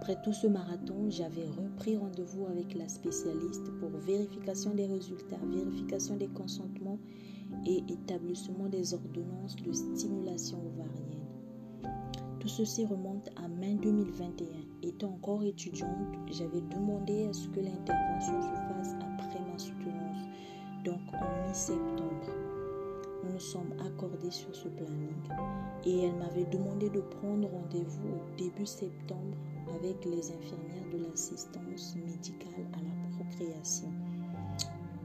Après tout ce marathon, j'avais repris rendez-vous avec la spécialiste pour vérification des résultats, vérification des consentements et établissement des ordonnances de stimulation ovarienne. Tout ceci remonte à mai 2021. Étant encore étudiante, j'avais demandé à ce que l'intervention se fasse après ma soutenance, donc en mi-septembre. Nous nous sommes accordés sur ce planning et elle m'avait demandé de prendre rendez-vous au début septembre avec les infirmières de l'assistance médicale à la procréation.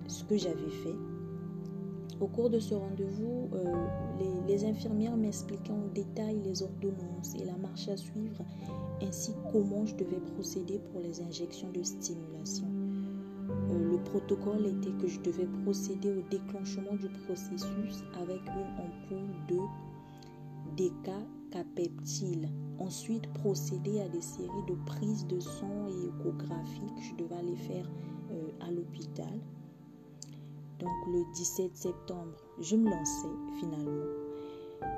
Ce que j'avais fait, au cours de ce rendez-vous, euh, les, infirmières m'expliquaient en détail les ordonnances et la marche à suivre, ainsi comment je devais procéder pour les injections de stimulation. Le protocole était que je devais procéder au déclenchement du processus avec une ampoule de décapeptile. Ensuite, procéder à des séries de prises de sang et échographiques. Je devais aller faire euh, à l'hôpital donc le 17 septembre, je me lançais finalement.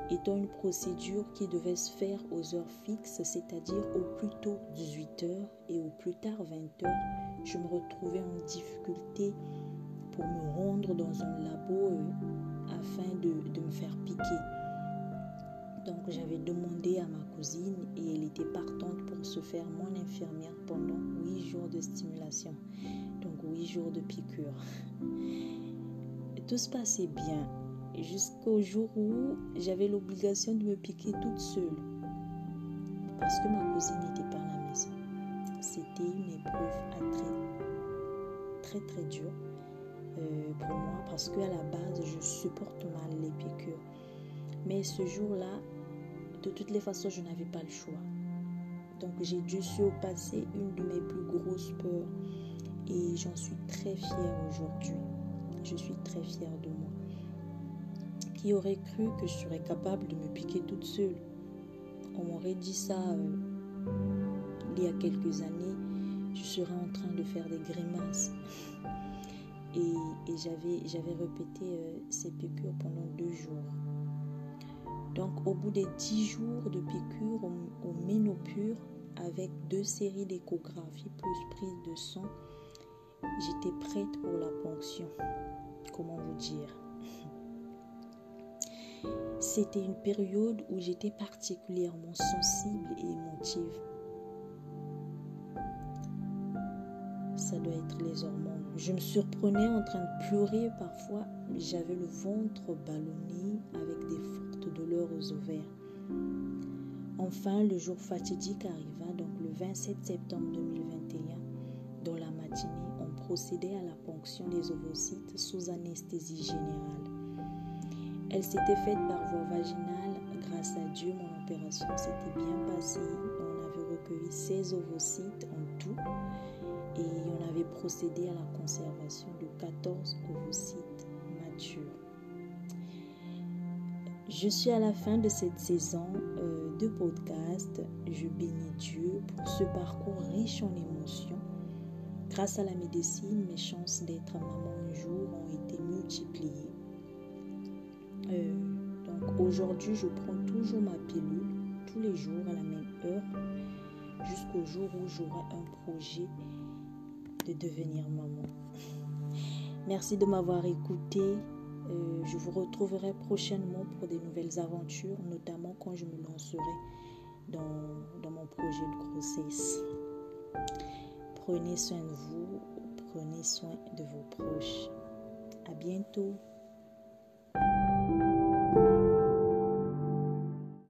Étant une procédure qui devait se faire aux heures fixes, c'est-à-dire au plus tôt 18h et au plus tard 20h, je me retrouvais en difficulté pour me rendre dans un labo euh, afin de, de me faire piquer. Donc j'avais demandé à ma cousine et elle était partante pour se faire mon infirmière pendant 8 jours de stimulation, donc 8 jours de piqûre. Tout se passait bien jusqu'au jour où j'avais l'obligation de me piquer toute seule parce que ma cousine n'était pas à la maison. C'était une épreuve très, très, très dure euh, pour moi parce qu'à la base, je supporte mal les piqûres. Mais ce jour-là, de toutes les façons, je n'avais pas le choix. Donc j'ai dû surpasser une de mes plus grosses peurs et j'en suis très fière aujourd'hui je suis très fière de moi. Qui aurait cru que je serais capable de me piquer toute seule On m'aurait dit ça euh, il y a quelques années, je serais en train de faire des grimaces. Et, j'avais, répété euh, ces piqûres pendant deux jours. Donc au bout des dix jours de piqûres au, au ménopure, avec deux séries d'échographies plus prise de sang, j'étais prête pour la ponction comment vous dire? C'était une période où j'étais particulièrement sensible et émotive. Ça doit être les hormones. Je me surprenais en train de pleurer parfois. J'avais le ventre ballonné avec des fortes douleurs aux ovaires. Enfin, le jour fatidique arriva, donc le 27 septembre 2021, dans la matinée procédé à la ponction des ovocytes sous anesthésie générale. Elle s'était faite par voie vaginale. Grâce à Dieu, mon opération s'était bien passée. On avait recueilli 16 ovocytes en tout et on avait procédé à la conservation de 14 ovocytes matures. Je suis à la fin de cette saison euh, de podcast. Je bénis Dieu pour ce parcours riche en émotions Grâce à la médecine, mes chances d'être maman un jour ont été multipliées. Euh, donc aujourd'hui, je prends toujours ma pilule tous les jours à la même heure jusqu'au jour où j'aurai un projet de devenir maman. Merci de m'avoir écouté. Euh, je vous retrouverai prochainement pour des nouvelles aventures, notamment quand je me lancerai dans, dans mon projet de grossesse. Prenez soin de vous, prenez soin de vos proches. À bientôt.